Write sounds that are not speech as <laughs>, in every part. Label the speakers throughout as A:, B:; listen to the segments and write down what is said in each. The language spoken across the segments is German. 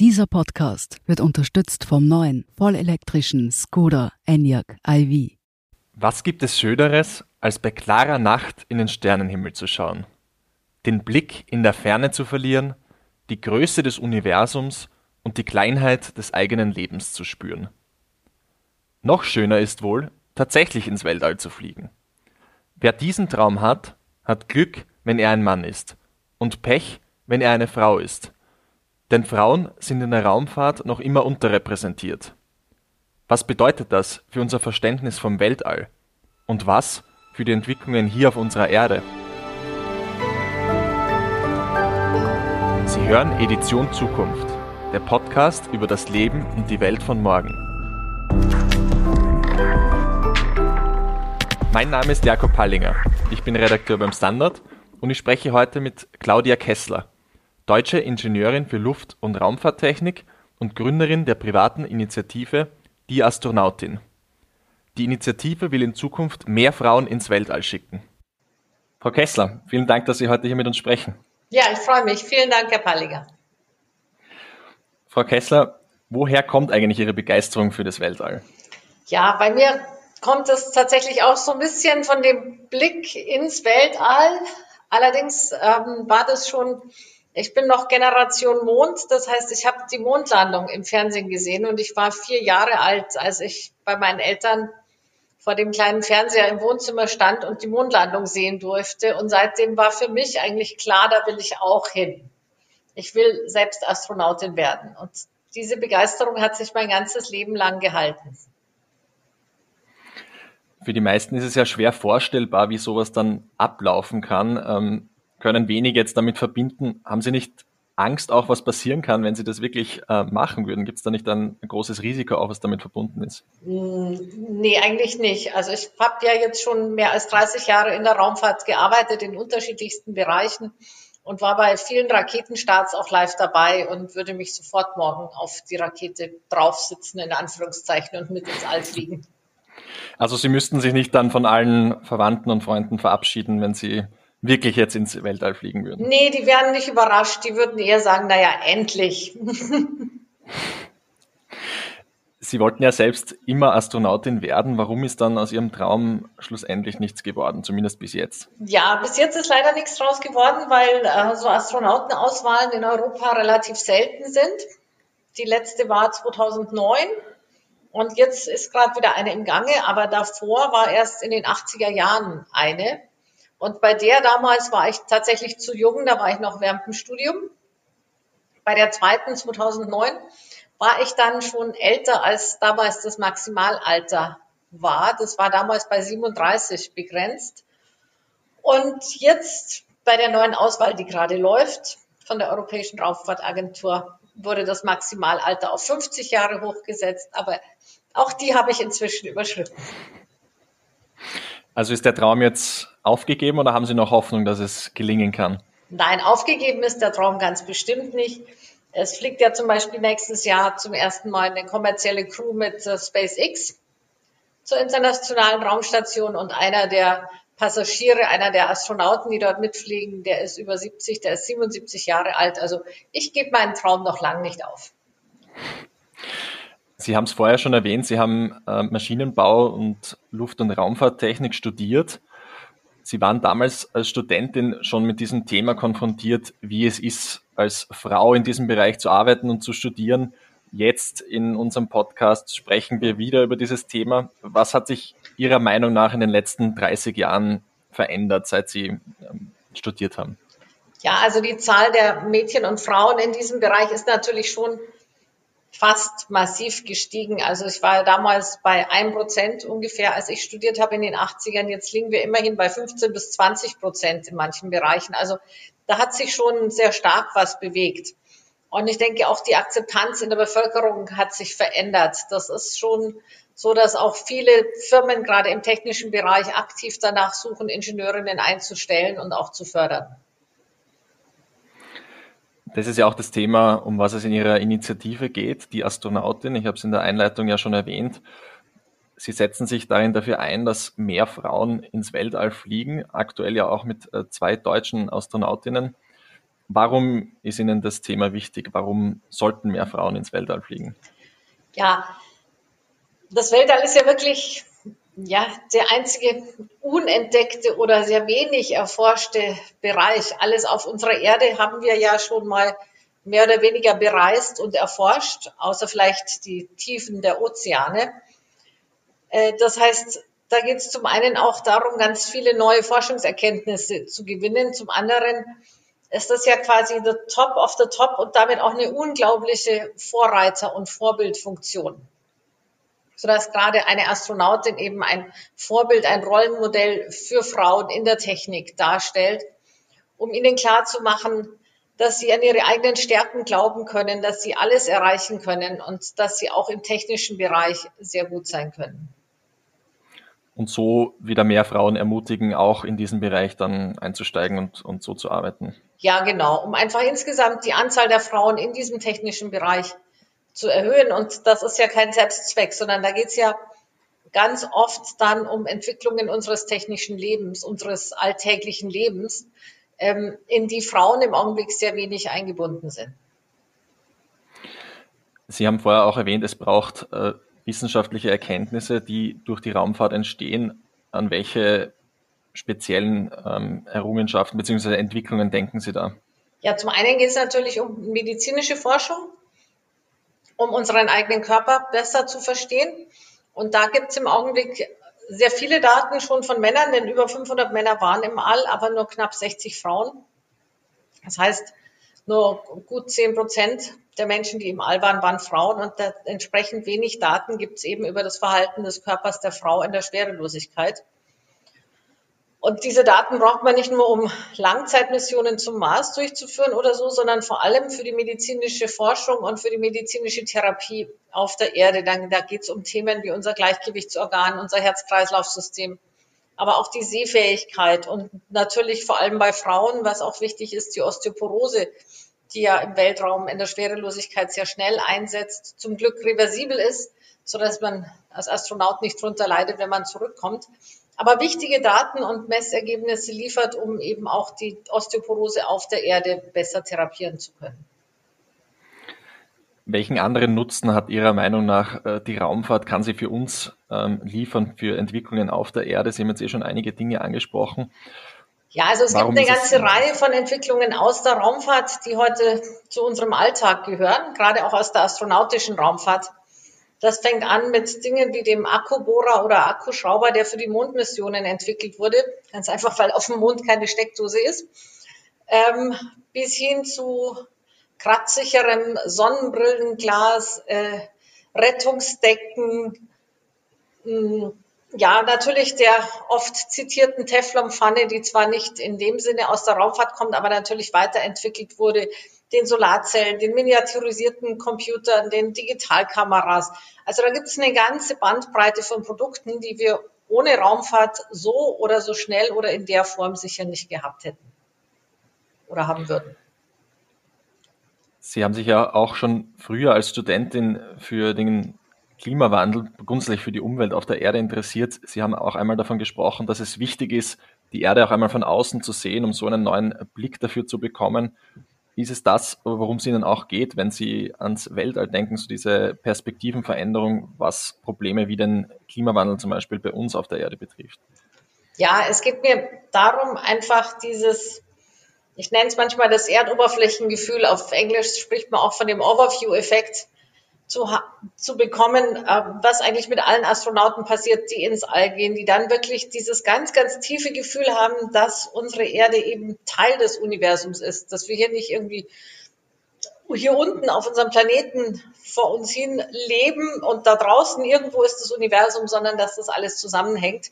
A: Dieser Podcast wird unterstützt vom neuen vollelektrischen Skoda Enyaq iV.
B: Was gibt es Schöneres, als bei klarer Nacht in den Sternenhimmel zu schauen? Den Blick in der Ferne zu verlieren, die Größe des Universums und die Kleinheit des eigenen Lebens zu spüren. Noch schöner ist wohl, tatsächlich ins Weltall zu fliegen. Wer diesen Traum hat, hat Glück, wenn er ein Mann ist, und Pech, wenn er eine Frau ist. Denn Frauen sind in der Raumfahrt noch immer unterrepräsentiert. Was bedeutet das für unser Verständnis vom Weltall? Und was für die Entwicklungen hier auf unserer Erde? Sie hören Edition Zukunft, der Podcast über das Leben und die Welt von morgen. Mein Name ist Jakob Pallinger. Ich bin Redakteur beim Standard und ich spreche heute mit Claudia Kessler deutsche Ingenieurin für Luft- und Raumfahrttechnik und Gründerin der privaten Initiative Die Astronautin. Die Initiative will in Zukunft mehr Frauen ins Weltall schicken. Frau Kessler, vielen Dank, dass Sie heute hier mit uns sprechen.
C: Ja, ich freue mich. Vielen Dank, Herr Palliger.
B: Frau Kessler, woher kommt eigentlich Ihre Begeisterung für das Weltall?
C: Ja, bei mir kommt es tatsächlich auch so ein bisschen von dem Blick ins Weltall. Allerdings ähm, war das schon ich bin noch Generation Mond, das heißt, ich habe die Mondlandung im Fernsehen gesehen und ich war vier Jahre alt, als ich bei meinen Eltern vor dem kleinen Fernseher im Wohnzimmer stand und die Mondlandung sehen durfte. Und seitdem war für mich eigentlich klar, da will ich auch hin. Ich will selbst Astronautin werden. Und diese Begeisterung hat sich mein ganzes Leben lang gehalten.
B: Für die meisten ist es ja schwer vorstellbar, wie sowas dann ablaufen kann. Können wenig jetzt damit verbinden. Haben Sie nicht Angst auch, was passieren kann, wenn Sie das wirklich äh, machen würden? Gibt es da nicht ein, großes Risiko auch, was damit verbunden ist?
C: Mm, nee, eigentlich nicht. Also ich habe ja jetzt schon mehr als 30 Jahre in der Raumfahrt gearbeitet, in unterschiedlichsten Bereichen und war bei vielen Raketenstarts auch live dabei und würde mich sofort morgen auf die Rakete draufsitzen, in Anführungszeichen, und mit ins All fliegen.
B: Also Sie müssten sich nicht dann von allen Verwandten und Freunden verabschieden, wenn Sie wirklich jetzt ins Weltall fliegen würden?
C: Nee, die wären nicht überrascht. Die würden eher sagen, naja, endlich. <laughs>
B: Sie wollten ja selbst immer Astronautin werden. Warum ist dann aus Ihrem Traum schlussendlich nichts geworden, zumindest bis jetzt?
C: Ja, bis jetzt ist leider nichts draus geworden, weil äh, so Astronautenauswahlen in Europa relativ selten sind. Die letzte war 2009 und jetzt ist gerade wieder eine im Gange, aber davor war erst in den 80er Jahren eine. Und bei der damals war ich tatsächlich zu jung, da war ich noch während dem Studium. Bei der zweiten 2009 war ich dann schon älter, als damals das Maximalalter war. Das war damals bei 37 begrenzt. Und jetzt bei der neuen Auswahl, die gerade läuft, von der Europäischen Raumfahrtagentur, wurde das Maximalalter auf 50 Jahre hochgesetzt. Aber auch die habe ich inzwischen überschritten.
B: Also ist der Traum jetzt aufgegeben oder haben Sie noch Hoffnung, dass es gelingen kann?
C: Nein, aufgegeben ist der Traum ganz bestimmt nicht. Es fliegt ja zum Beispiel nächstes Jahr zum ersten Mal eine kommerzielle Crew mit äh, SpaceX zur internationalen Raumstation und einer der Passagiere, einer der Astronauten, die dort mitfliegen, der ist über 70, der ist 77 Jahre alt. Also ich gebe meinen Traum noch lang nicht auf.
B: Sie haben es vorher schon erwähnt, Sie haben äh, Maschinenbau und Luft- und Raumfahrttechnik studiert. Sie waren damals als Studentin schon mit diesem Thema konfrontiert, wie es ist, als Frau in diesem Bereich zu arbeiten und zu studieren. Jetzt in unserem Podcast sprechen wir wieder über dieses Thema. Was hat sich Ihrer Meinung nach in den letzten 30 Jahren verändert, seit Sie ähm, studiert haben?
C: Ja, also die Zahl der Mädchen und Frauen in diesem Bereich ist natürlich schon fast massiv gestiegen. Also ich war damals bei einem Prozent ungefähr, als ich studiert habe in den 80ern. Jetzt liegen wir immerhin bei 15 bis 20 Prozent in manchen Bereichen. Also da hat sich schon sehr stark was bewegt. Und ich denke, auch die Akzeptanz in der Bevölkerung hat sich verändert. Das ist schon so, dass auch viele Firmen gerade im technischen Bereich aktiv danach suchen, Ingenieurinnen einzustellen und auch zu fördern.
B: Das ist ja auch das Thema, um was es in Ihrer Initiative geht, die Astronautin. Ich habe es in der Einleitung ja schon erwähnt. Sie setzen sich darin dafür ein, dass mehr Frauen ins Weltall fliegen, aktuell ja auch mit äh, zwei deutschen Astronautinnen. Warum ist Ihnen das Thema wichtig? Warum sollten mehr Frauen ins Weltall fliegen?
C: Ja, das Weltall ist ja wirklich ja, der einzige unentdeckte oder sehr wenig erforschte Bereich. Alles auf unserer Erde haben wir ja schon mal mehr oder weniger bereist und erforscht, außer vielleicht die Tiefen der Ozeane. Äh, das heißt, da geht es zum einen auch darum, ganz viele neue Forschungserkenntnisse zu gewinnen. Zum anderen ist das ja quasi the top of the top und damit auch eine unglaubliche Vorreiter- und Vorbildfunktion. Sodass gerade eine Astronautin eben ein Vorbild, ein Rollenmodell für Frauen in der Technik darstellt, um ihnen klarzumachen, dass sie an ihre eigenen Stärken glauben können, dass sie alles erreichen können und dass sie auch im technischen Bereich sehr gut sein können
B: und so wieder mehr Frauen ermutigen, auch in diesen Bereich dann einzusteigen und, und so zu arbeiten.
C: Ja, genau, um einfach insgesamt die Anzahl der Frauen in diesem technischen Bereich zu erhöhen. Und das ist ja kein Selbstzweck, sondern da geht es ja ganz oft dann um Entwicklungen unseres technischen Lebens, unseres alltäglichen Lebens, ähm, in die Frauen im Augenblick sehr wenig eingebunden sind.
B: Sie haben vorher auch erwähnt, es braucht äh, wissenschaftliche Erkenntnisse, die durch die Raumfahrt entstehen, an welche speziellen ähm, Errungenschaften bzw. Entwicklungen denken Sie da?
C: Ja, zum einen geht es natürlich um medizinische Forschung, um unseren eigenen Körper besser zu verstehen. Und da gibt es im Augenblick sehr viele Daten schon von Männern, denn über 500 Männer waren im All, aber nur knapp 60 Frauen. Das heißt, nur gut 10 Prozent der Menschen, die im All waren, waren Frauen und entsprechend wenig Daten gibt es eben über das Verhalten des Körpers der Frau in der Schwerelosigkeit. Und diese Daten braucht man nicht nur, um Langzeitmissionen zum Mars durchzuführen oder so, sondern vor allem für die medizinische Forschung und für die medizinische Therapie auf der Erde. Dann, da geht es um Themen wie unser Gleichgewichtsorgan, unser Herz-Kreislauf-System, aber auch die Sehfähigkeit und natürlich vor allem bei Frauen, was auch wichtig ist, die Osteoporose die ja im Weltraum in der Schwerelosigkeit sehr schnell einsetzt, zum Glück reversibel ist, so dass man als Astronaut nicht drunter leidet, wenn man zurückkommt. Aber wichtige Daten und Messergebnisse liefert, um eben auch die Osteoporose auf der Erde besser therapieren zu können.
B: Welchen anderen Nutzen hat Ihrer Meinung nach äh, die Raumfahrt? Kann sie für uns ähm, liefern, für Entwicklungen auf der Erde? Sie haben jetzt eh schon einige Dinge angesprochen.
C: Ja, also es Warum gibt eine ganze Reihe von Entwicklungen aus der Raumfahrt, die heute zu unserem Alltag gehören, gerade auch aus der astronautischen Raumfahrt. Das fängt an mit Dingen wie dem Akkubohrer oder Akkuschrauber, der für die Mondmissionen entwickelt wurde. Ganz einfach, weil auf dem Mond keine Steckdose ist. Ähm, bis hin zu kratzsicherem Sonnenbrillenglas, äh, Rettungsdecken, mh, hm, ja, natürlich der oft zitierten Teflonpfanne, die zwar nicht in dem Sinne aus der Raumfahrt kommt, aber natürlich weiterentwickelt wurde, den Solarzellen, den miniaturisierten Computern, den Digitalkameras. Also da gibt es eine ganze Bandbreite von Produkten, die wir ohne Raumfahrt so oder so schnell oder in der Form sicher nicht gehabt hätten oder haben würden.
B: Sie haben sich ja auch schon früher als Studentin für den Klimawandel grundsätzlich für die Umwelt auf der Erde interessiert. Sie haben auch einmal davon gesprochen, dass es wichtig ist, die Erde auch einmal von außen zu sehen, um so einen neuen Blick dafür zu bekommen. Ist es das, worum es Ihnen auch geht, wenn Sie ans Weltall denken, so diese Perspektivenveränderung, was Probleme wie den Klimawandel zum Beispiel bei uns auf der Erde betrifft?
C: Ja, es geht mir darum, einfach dieses, ich nenne es manchmal das Erdoberflächengefühl, auf Englisch spricht man auch von dem Overview-Effekt, zu, zu bekommen, äh, was eigentlich mit allen Astronauten passiert, die ins All gehen, die dann wirklich dieses ganz, ganz tiefe Gefühl haben, dass unsere Erde eben Teil des Universums ist, dass wir hier nicht irgendwie hier unten auf unserem Planeten vor uns hin leben und da draußen irgendwo ist das Universum, sondern dass das alles zusammenhängt.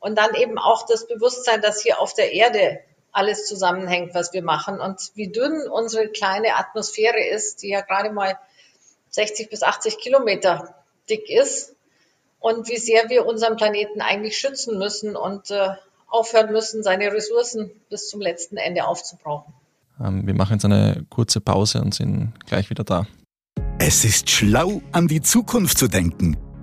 C: Und dann eben auch das Bewusstsein, dass hier auf der Erde alles zusammenhängt, was wir machen und wie dünn unsere kleine Atmosphäre ist, die ja gerade mal 60 bis 80 Kilometer dick ist und wie sehr wir unseren Planeten eigentlich schützen müssen und äh, aufhören müssen, seine Ressourcen bis zum letzten Ende aufzubrauchen.
B: Ähm, wir machen jetzt eine kurze Pause und sind gleich wieder da.
D: Es ist schlau, an die Zukunft zu denken.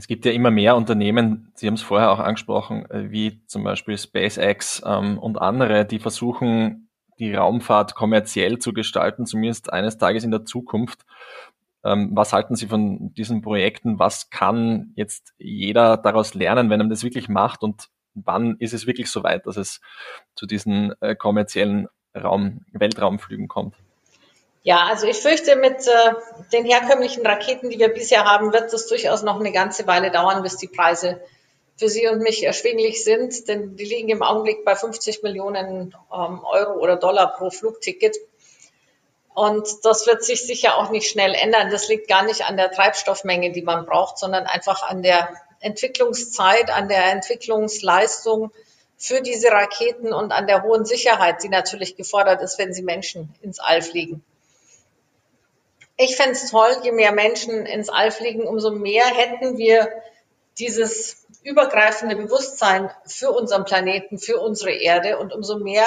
B: Es gibt ja immer mehr Unternehmen, Sie haben es vorher auch angesprochen, äh, wie zum Beispiel SpaceX ähm, und andere, die versuchen, die Raumfahrt kommerziell zu gestalten, zumindest eines Tages in der Zukunft. Ähm, was halten Sie von diesen Projekten? Was kann jetzt jeder daraus lernen, wenn er das wirklich macht? Und wann ist es wirklich so weit, dass es zu diesen äh, kommerziellen Raum, Weltraumflügen kommt?
C: Ja, also ich fürchte, mit äh, den herkömmlichen Raketen, die wir bisher haben, wird es durchaus noch eine ganze Weile dauern, bis die Preise für Sie und mich erschwinglich sind, denn die liegen im Augenblick bei 50 Millionen ähm, Euro oder Dollar pro Flugticket. Und das wird sich sicher auch nicht schnell ändern. Das liegt gar nicht an der Treibstoffmenge, die man braucht, sondern einfach an der Entwicklungszeit, an der Entwicklungsleistung für diese Raketen und an der hohen Sicherheit, die natürlich gefordert ist, wenn sie Menschen ins All fliegen. Ich fände es toll, je mehr Menschen ins All fliegen, umso mehr hätten wir dieses übergreifende Bewusstsein für unseren Planeten, für unsere Erde und umso mehr,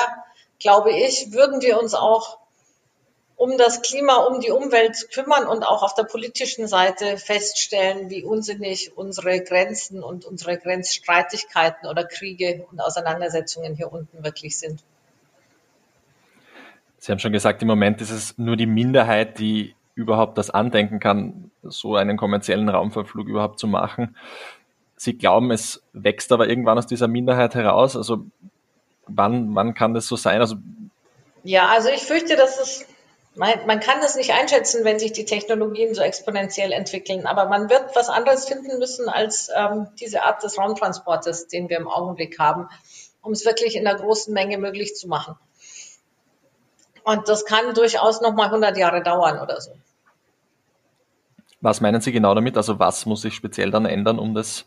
C: glaube ich, würden wir uns auch um das Klima, um die Umwelt kümmern und auch auf der politischen Seite feststellen, wie unsinnig unsere Grenzen und unsere Grenzstreitigkeiten oder Kriege und Auseinandersetzungen hier unten wirklich sind.
B: Sie haben schon gesagt, im Moment ist es nur die Minderheit, die überhaupt das andenken kann, so einen kommerziellen Raumfahrtflug überhaupt zu machen. Sie glauben, es wächst aber irgendwann aus dieser Minderheit heraus. Also wann, wann kann das so sein? Also
C: ja, also ich fürchte, dass es man, man kann das nicht einschätzen, wenn sich die Technologien so exponentiell entwickeln, aber man wird was anderes finden müssen als ähm, diese Art des Raumtransportes, den wir im Augenblick haben, um es wirklich in der großen Menge möglich zu machen. Und das kann durchaus noch mal 100 Jahre dauern oder so.
B: Was meinen Sie genau damit? Also was muss sich speziell dann ändern, um das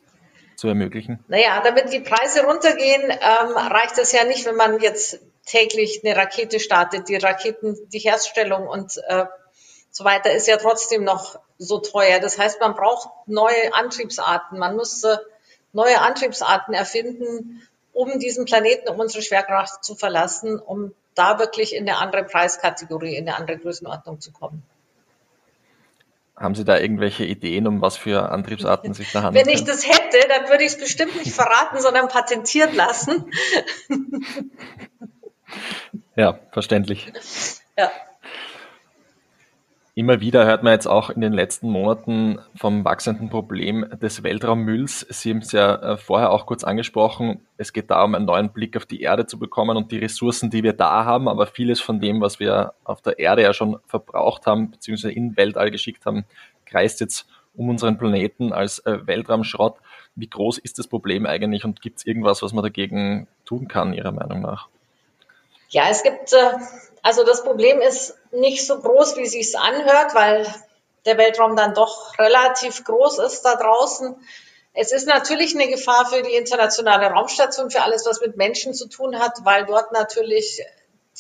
B: zu ermöglichen?
C: Naja, damit die Preise runtergehen, ähm, reicht es ja nicht, wenn man jetzt täglich eine Rakete startet. Die Raketen, die Herstellung und äh, so weiter ist ja trotzdem noch so teuer. Das heißt, man braucht neue Antriebsarten. Man muss äh, neue Antriebsarten erfinden, um diesen Planeten, um unsere Schwerkraft zu verlassen, um da wirklich in eine andere Preiskategorie, in eine andere Größenordnung zu kommen.
B: Haben Sie da irgendwelche Ideen, um was für Antriebsarten sich da handelt?
C: Wenn ich das hätte, dann würde ich es bestimmt nicht verraten, sondern patentiert lassen.
B: ja, verständlich.
C: Ja.
B: Immer wieder hört man jetzt auch in den letzten Monaten vom wachsenden Problem des Weltraummülls. Sie haben es ja äh, vorher auch kurz angesprochen. Es geht darum, einen neuen Blick auf die Erde zu bekommen und die Ressourcen, die wir da haben. Aber vieles von dem, was wir auf der Erde ja schon verbraucht haben, beziehungsweise in Weltall geschickt haben, kreist jetzt um unseren Planeten als äh, Weltraumschrott. Wie groß ist das Problem eigentlich und gibt es irgendwas, was man dagegen tun kann, Ihrer Meinung nach?
C: Ja, es gibt äh, also das Problem ist nicht so groß, wie sich's anhört, weil der Weltraum dann doch relativ groß ist da draußen. Es ist natürlich eine Gefahr für die internationale Raumstation, für alles, was mit Menschen zu tun hat, weil dort natürlich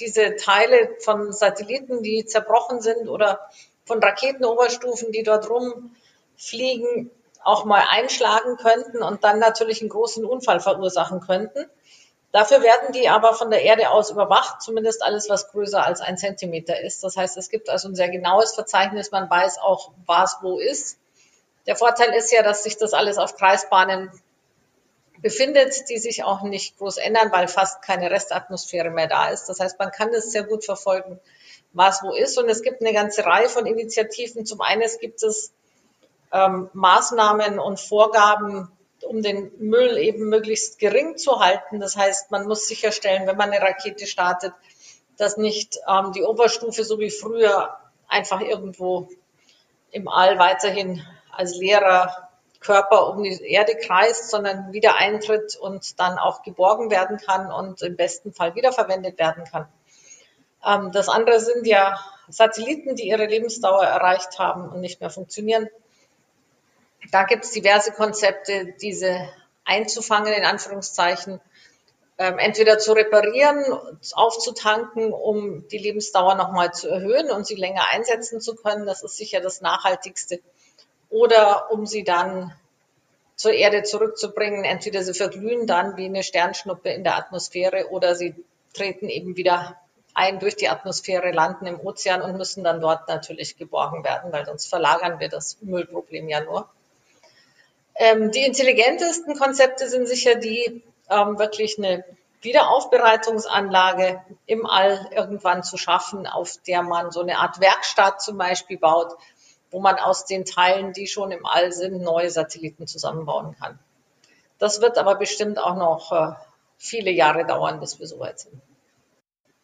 C: diese Teile von Satelliten, die zerbrochen sind oder von Raketenoberstufen, die dort rumfliegen, auch mal einschlagen könnten und dann natürlich einen großen Unfall verursachen könnten. Dafür werden die aber von der Erde aus überwacht, zumindest alles, was größer als ein Zentimeter ist. Das heißt, es gibt also ein sehr genaues Verzeichnis. Man weiß auch, was wo ist. Der Vorteil ist ja, dass sich das alles auf Kreisbahnen befindet, die sich auch nicht groß ändern, weil fast keine Restatmosphäre mehr da ist. Das heißt, man kann das sehr gut verfolgen, was wo ist. Und es gibt eine ganze Reihe von Initiativen. Zum einen gibt es ähm, Maßnahmen und Vorgaben, um den Müll eben möglichst gering zu halten. Das heißt, man muss sicherstellen, wenn man eine Rakete startet, dass nicht ähm, die Oberstufe so wie früher einfach irgendwo im All weiterhin als leerer Körper um die Erde kreist, sondern wieder eintritt und dann auch geborgen werden kann und im besten Fall wiederverwendet werden kann. Ähm, das andere sind ja Satelliten, die ihre Lebensdauer erreicht haben und nicht mehr funktionieren da gibt es diverse Konzepte, diese einzufangen, in Anführungszeichen, ähm, entweder zu reparieren, aufzutanken, um die Lebensdauer nochmal zu erhöhen und sie länger einsetzen zu können. Das ist sicher das Nachhaltigste. Oder um sie dann zur Erde zurückzubringen. Entweder sie verglühen dann wie eine Sternschnuppe in der Atmosphäre oder sie treten eben wieder ein durch die Atmosphäre, landen im Ozean und müssen dann dort natürlich geborgen werden, weil sonst verlagern wir das Müllproblem ja nur. Ähm, die intelligentesten Konzepte sind sicher die, ähm, wirklich eine Wiederaufbereitungsanlage im All irgendwann zu schaffen, auf der man so eine Art Werkstatt zum Beispiel baut, wo man aus den Teilen, die schon im All sind, neue Satelliten zusammenbauen kann. Das wird aber bestimmt auch noch äh, viele Jahre dauern, bis wir so weit sind.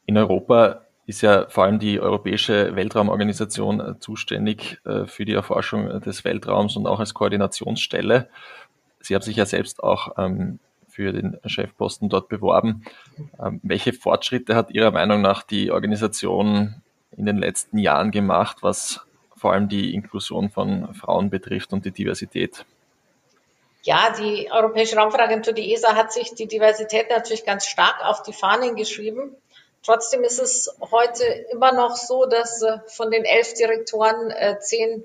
B: In Europa ist ja vor allem die Europäische Weltraumorganisation äh, zuständig äh, für die Erforschung des Weltraums und auch als Koordinationsstelle. Sie haben sich ja selbst auch ähm, für den Chefposten dort beworben. Ähm, welche Fortschritte hat Ihrer Meinung nach die Organisation in den letzten Jahren gemacht, was vor allem die Inklusion von Frauen betrifft und die Diversität?
C: Ja, die Europäische Raumfahrtagentur, die ESA, hat sich die Diversität natürlich ganz stark auf die Fahnen geschrieben. Trotzdem ist es heute immer noch so, dass äh, von den elf Direktoren äh, zehn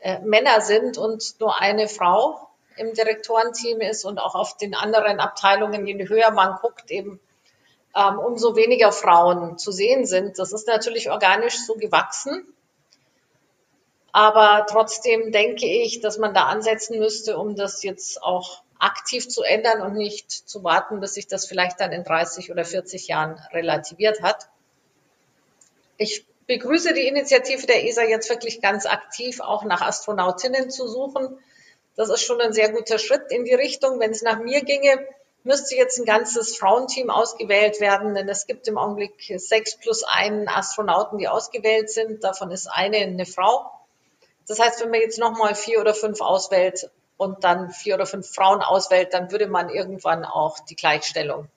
C: äh, Männer sind und nur eine Frau im Direktorenteam ist und auch auf den anderen Abteilungen, je höher man guckt, eben ähm, umso weniger Frauen zu sehen sind. Das ist natürlich organisch so gewachsen. Aber trotzdem denke ich, dass man da ansetzen müsste, um das jetzt auch aktiv zu ändern und nicht zu warten, bis sich das vielleicht dann in 30 oder 40 Jahren relativiert hat. Ich begrüße die Initiative der ESA jetzt wirklich ganz aktiv auch nach Astronautinnen zu suchen. Das ist schon ein sehr guter Schritt in die Richtung. Wenn es nach mir ginge, müsste jetzt ein ganzes Frauenteam ausgewählt werden, denn es gibt im Augenblick sechs plus einen Astronauten, die ausgewählt sind. Davon ist eine eine Frau. Das heißt, wenn man jetzt nochmal vier oder fünf auswählt und dann vier oder fünf Frauen auswählt, dann würde man irgendwann auch die Gleichstellung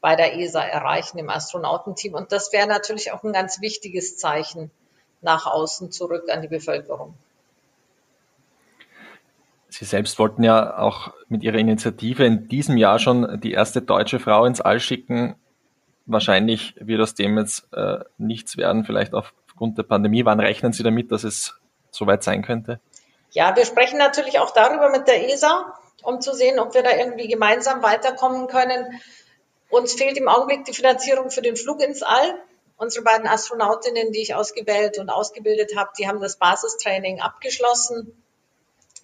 C: bei der ESA erreichen im Astronautenteam. Und das wäre natürlich auch ein ganz wichtiges Zeichen nach außen zurück an die Bevölkerung.
B: Sie selbst wollten ja auch mit Ihrer Initiative in diesem Jahr schon die erste deutsche Frau ins All schicken. Wahrscheinlich wird aus dem jetzt äh, nichts werden, vielleicht aufgrund der Pandemie. Wann rechnen Sie damit, dass es soweit sein könnte?
C: Ja, wir sprechen natürlich auch darüber mit der ESA, um zu sehen, ob wir da irgendwie gemeinsam weiterkommen können. Uns fehlt im Augenblick die Finanzierung für den Flug ins All. Unsere beiden Astronautinnen, die ich ausgewählt und ausgebildet habe, die haben das Basistraining abgeschlossen.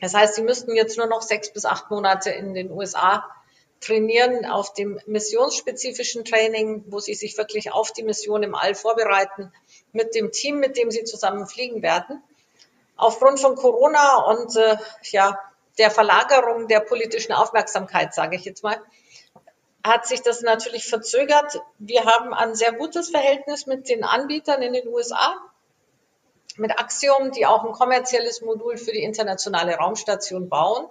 C: Das heißt, sie müssten jetzt nur noch sechs bis acht Monate in den USA trainieren auf dem missionsspezifischen Training, wo sie sich wirklich auf die Mission im All vorbereiten, mit dem Team, mit dem sie zusammen fliegen werden aufgrund von Corona und äh, ja, der Verlagerung der politischen Aufmerksamkeit, sage ich jetzt mal, hat sich das natürlich verzögert. Wir haben ein sehr gutes Verhältnis mit den Anbietern in den USA, mit Axiom, die auch ein kommerzielles Modul für die internationale Raumstation bauen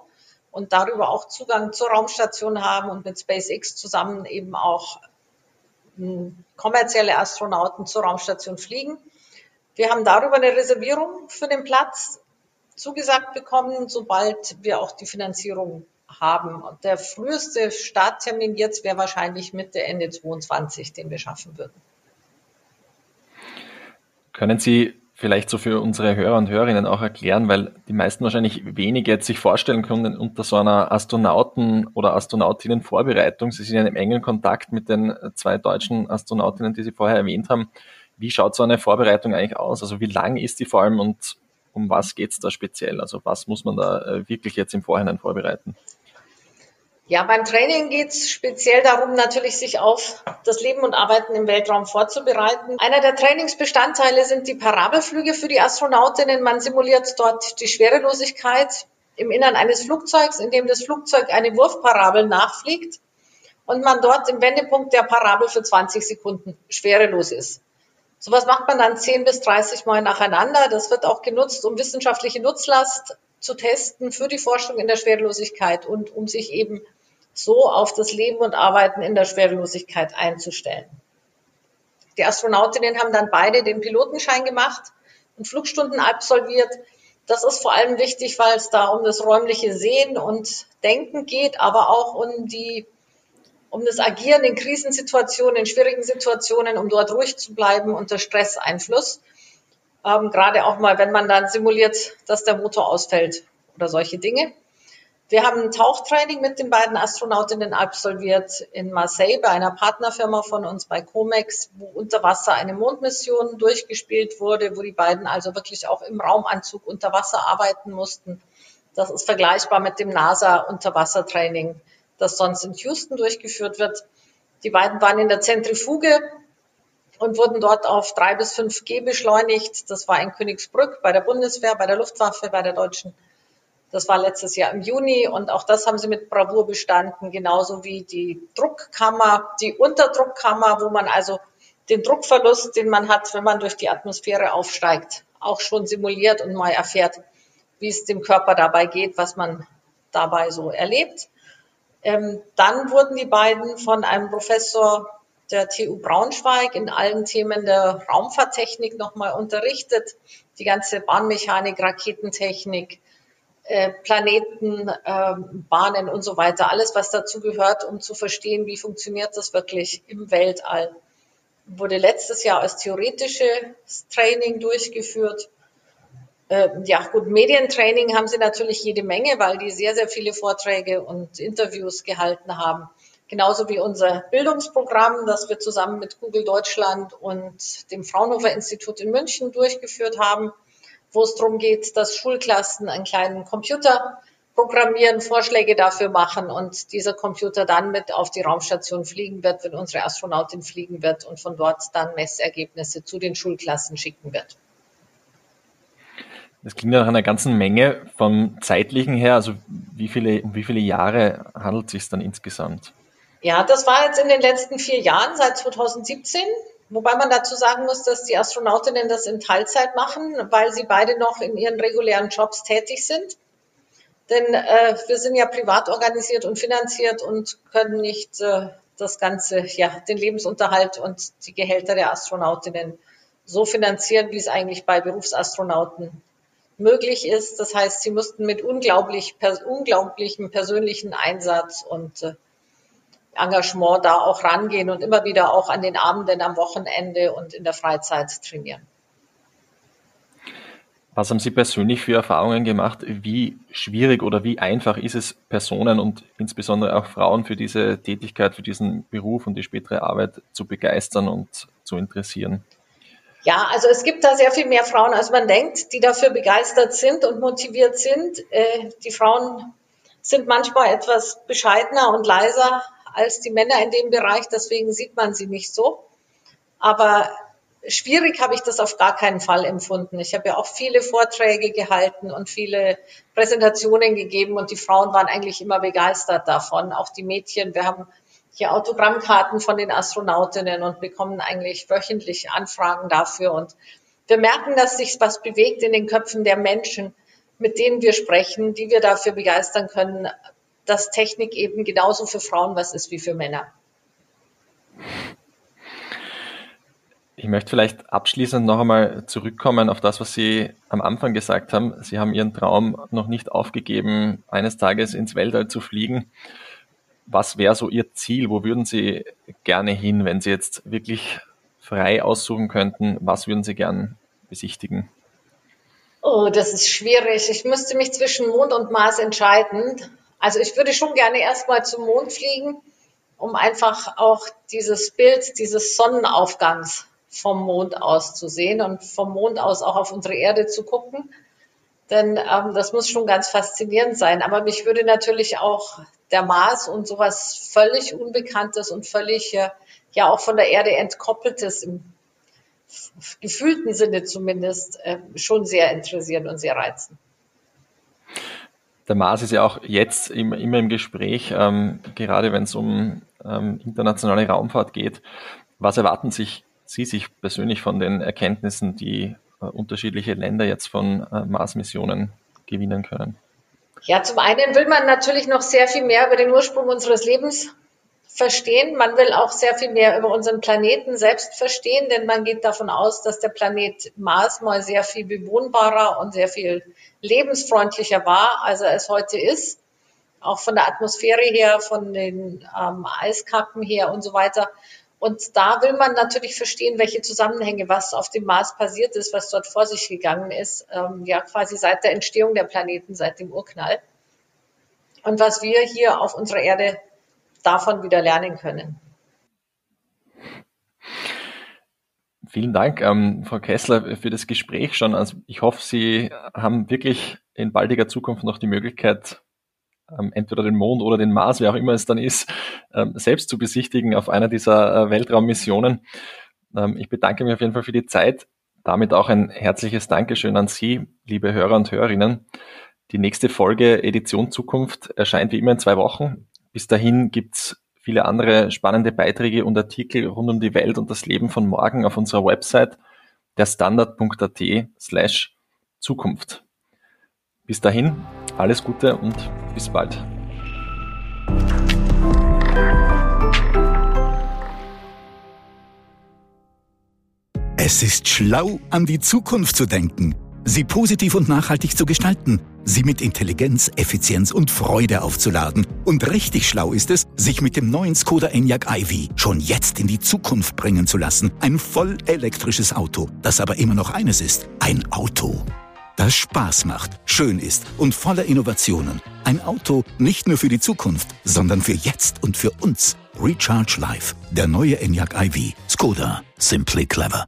C: und darüber auch Zugang zur Raumstation haben und mit SpaceX zusammen eben auch hm, kommerzielle Astronauten zur Raumstation fliegen. Wir haben darüber eine Reservierung für den Platz zugesagt bekommen, sobald wir auch die Finanzierung haben. Und der früheste Starttermin jetzt wäre wahrscheinlich Mitte, Ende 22, den wir schaffen würden.
B: Können Sie vielleicht so für unsere Hörer und Hörerinnen auch erklären, weil die meisten wahrscheinlich wenig jetzt sich vorstellen können unter so einer Astronauten- oder Astronautinnen-Vorbereitung. Sie sind ja im engen Kontakt mit den zwei deutschen Astronautinnen, die Sie vorher erwähnt haben. Wie schaut so eine Vorbereitung eigentlich aus? Also wie lang ist die vor allem und um was geht es da speziell? Also was muss man da äh, wirklich jetzt im Vorhinein vorbereiten?
C: Ja, beim Training geht es speziell darum, natürlich sich auf das Leben und Arbeiten im Weltraum vorzubereiten. Einer der Trainingsbestandteile sind die Parabelflüge für die Astronautinnen. Man simuliert dort die Schwerelosigkeit im Innern eines Flugzeugs, in dem das Flugzeug eine Wurfparabel nachfliegt und man dort im Wendepunkt der Parabel für 20 Sekunden schwerelos ist. Sowas macht man dann 10 bis 30 Mal nacheinander. Das wird auch genutzt, um wissenschaftliche Nutzlast zu testen für die Forschung in der Schwerelosigkeit und um sich eben so auf das Leben und Arbeiten in der Schwerelosigkeit einzustellen. Die Astronautinnen haben dann beide den Pilotenschein gemacht und Flugstunden absolviert. Das ist vor allem wichtig, weil es da um das räumliche Sehen und Denken geht, aber auch um die um das Agieren in Krisensituationen, in schwierigen Situationen, um dort ruhig zu bleiben unter Stresseinfluss. Ähm, gerade auch mal, wenn man dann simuliert, dass der Motor ausfällt oder solche Dinge. Wir haben ein Tauchtraining mit den beiden Astronautinnen absolviert in Marseille bei einer Partnerfirma von uns bei Comex, wo unter Wasser eine Mondmission durchgespielt wurde, wo die beiden also wirklich auch im Raumanzug unter Wasser arbeiten mussten. Das ist vergleichbar mit dem NASA Unterwassertraining, das sonst in Houston durchgeführt wird. Die beiden waren in der Zentrifuge und wurden dort auf drei bis fünf G beschleunigt. Das war in Königsbrück bei der Bundeswehr, bei der Luftwaffe, bei der deutschen das war letztes Jahr im Juni und auch das haben sie mit Bravour bestanden, genauso wie die Druckkammer, die Unterdruckkammer, wo man also den Druckverlust, den man hat, wenn man durch die Atmosphäre aufsteigt, auch schon simuliert und mal erfährt, wie es dem Körper dabei geht, was man dabei so erlebt. Ähm, dann wurden die beiden von einem Professor der TU Braunschweig in allen Themen der Raumfahrttechnik nochmal unterrichtet. Die ganze Bahnmechanik, Raketentechnik, äh, Planeten, äh, Bahnen und so weiter, alles, was dazu gehört, um zu verstehen, wie funktioniert das wirklich im Weltall. Wurde letztes Jahr als theoretisches Training durchgeführt. Äh, ja, gut, Medientraining haben sie natürlich jede Menge, weil die sehr, sehr viele Vorträge und Interviews gehalten haben. Genauso wie unser Bildungsprogramm, das wir zusammen mit Google Deutschland und dem Fraunhofer Institut in München durchgeführt haben wo es darum geht, dass Schulklassen einen kleinen Computer programmieren, Vorschläge dafür machen und dieser Computer dann mit auf die Raumstation fliegen wird, wenn unsere Astronautin fliegen wird und von dort dann Messergebnisse zu den Schulklassen schicken wird.
B: Das klingt nach einer ganzen Menge vom zeitlichen her. Also wie viele, um wie viele Jahre handelt es sich dann insgesamt?
C: Ja, das war jetzt in den letzten vier Jahren, seit 2017. Wobei man dazu sagen muss, dass die Astronautinnen das in Teilzeit machen, weil sie beide noch in ihren regulären Jobs tätig sind. Denn äh, wir sind ja privat organisiert und finanziert und können nicht äh, das Ganze, ja, den Lebensunterhalt und die Gehälter der Astronautinnen so finanzieren, wie es eigentlich bei Berufsastronauten möglich ist. Das heißt, sie mussten mit unglaublich, pers unglaublichem persönlichen Einsatz und äh, Engagement da auch rangehen und immer wieder auch an den Abenden, am Wochenende und in der Freizeit trainieren.
B: Was haben Sie persönlich für Erfahrungen gemacht? Wie schwierig oder wie einfach ist es, Personen und insbesondere auch Frauen für diese Tätigkeit, für diesen Beruf und die spätere Arbeit zu begeistern und zu interessieren?
C: Ja, also es gibt da sehr viel mehr Frauen, als man denkt, die dafür begeistert sind und motiviert sind. Äh, die Frauen sind manchmal etwas bescheidener und leiser als die Männer in dem Bereich, deswegen sieht man sie nicht so. Aber schwierig habe ich das auf gar keinen Fall empfunden. Ich habe ja auch viele Vorträge gehalten und viele Präsentationen gegeben und die Frauen waren eigentlich immer begeistert davon, auch die Mädchen. Wir haben hier Autogrammkarten von den Astronautinnen und bekommen eigentlich wöchentlich Anfragen dafür und wir merken, dass sich was bewegt in den Köpfen der Menschen, mit denen wir sprechen, die wir dafür begeistern können, dass Technik eben genauso für Frauen was ist wie für Männer.
B: Ich möchte vielleicht abschließend noch einmal zurückkommen auf das, was Sie am Anfang gesagt haben. Sie haben Ihren Traum noch nicht aufgegeben, eines Tages ins Weltall zu fliegen. Was wäre so Ihr Ziel? Wo würden Sie gerne hin, wenn Sie jetzt wirklich frei aussuchen könnten? Was würden Sie gern besichtigen?
C: Oh, das ist schwierig. Ich müsste mich zwischen Mond und Mars entscheiden. Also ich würde schon gerne erstmal zum Mond fliegen, um einfach auch dieses Bild dieses Sonnenaufgangs vom Mond aus zu sehen und vom Mond aus auch auf unsere Erde zu gucken. Denn ähm, das muss schon ganz faszinierend sein. Aber mich würde natürlich auch der Mars und sowas völlig Unbekanntes und völlig äh, ja auch von der Erde entkoppeltes im gefühlten Sinne zumindest äh, schon sehr interessieren und sehr reizen.
B: Der Mars ist ja auch jetzt immer, immer im Gespräch, ähm, gerade wenn es um ähm, internationale Raumfahrt geht. Was erwarten sich Sie sich persönlich von den Erkenntnissen, die unterschiedliche Länder jetzt von äh, Mars-Missionen gewinnen können?
C: Ja, zum einen will man natürlich noch sehr viel mehr über den Ursprung unseres Lebens verstehen. Man will auch sehr viel mehr über unseren Planeten selbst verstehen, denn man geht davon aus, dass der Planet Mars mal sehr viel bewohnbarer und sehr viel lebensfreundlicher war, als er es heute ist. Auch von der Atmosphäre her, von den ähm, Eiskappen her und so weiter. Und da will man natürlich verstehen, welche Zusammenhänge, was auf dem Mars passiert ist, was dort vor sich gegangen ist, ähm, ja quasi seit der Entstehung der Planeten, seit dem Urknall. Und was wir hier auf unserer Erde davon wieder lernen können.
B: Vielen Dank, ähm, Frau Kessler, für das Gespräch schon. Also ich hoffe, Sie haben wirklich in baldiger Zukunft noch die Möglichkeit, ähm, entweder den Mond oder den Mars, wer auch immer es dann ist, ähm, selbst zu besichtigen auf einer dieser äh, Weltraummissionen. Ähm, ich bedanke mich auf jeden Fall für die Zeit. Damit auch ein herzliches Dankeschön an Sie, liebe Hörer und Hörerinnen. Die nächste Folge Edition Zukunft erscheint wie immer in zwei Wochen. Bis dahin gibt's viele andere spannende Beiträge und Artikel rund um die Welt und das Leben von morgen auf unserer Website derstandard.at slash Zukunft. Bis dahin, alles Gute und bis bald.
D: Es ist schlau, an die Zukunft zu denken, sie positiv und nachhaltig zu gestalten – sie mit Intelligenz, Effizienz und Freude aufzuladen. Und richtig schlau ist es, sich mit dem neuen Skoda Enyaq iV schon jetzt in die Zukunft bringen zu lassen. Ein voll elektrisches Auto, das aber immer noch eines ist, ein Auto. Das Spaß macht, schön ist und voller Innovationen. Ein Auto nicht nur für die Zukunft, sondern für jetzt und für uns. Recharge Life, der neue Enyaq iV. Skoda, simply clever.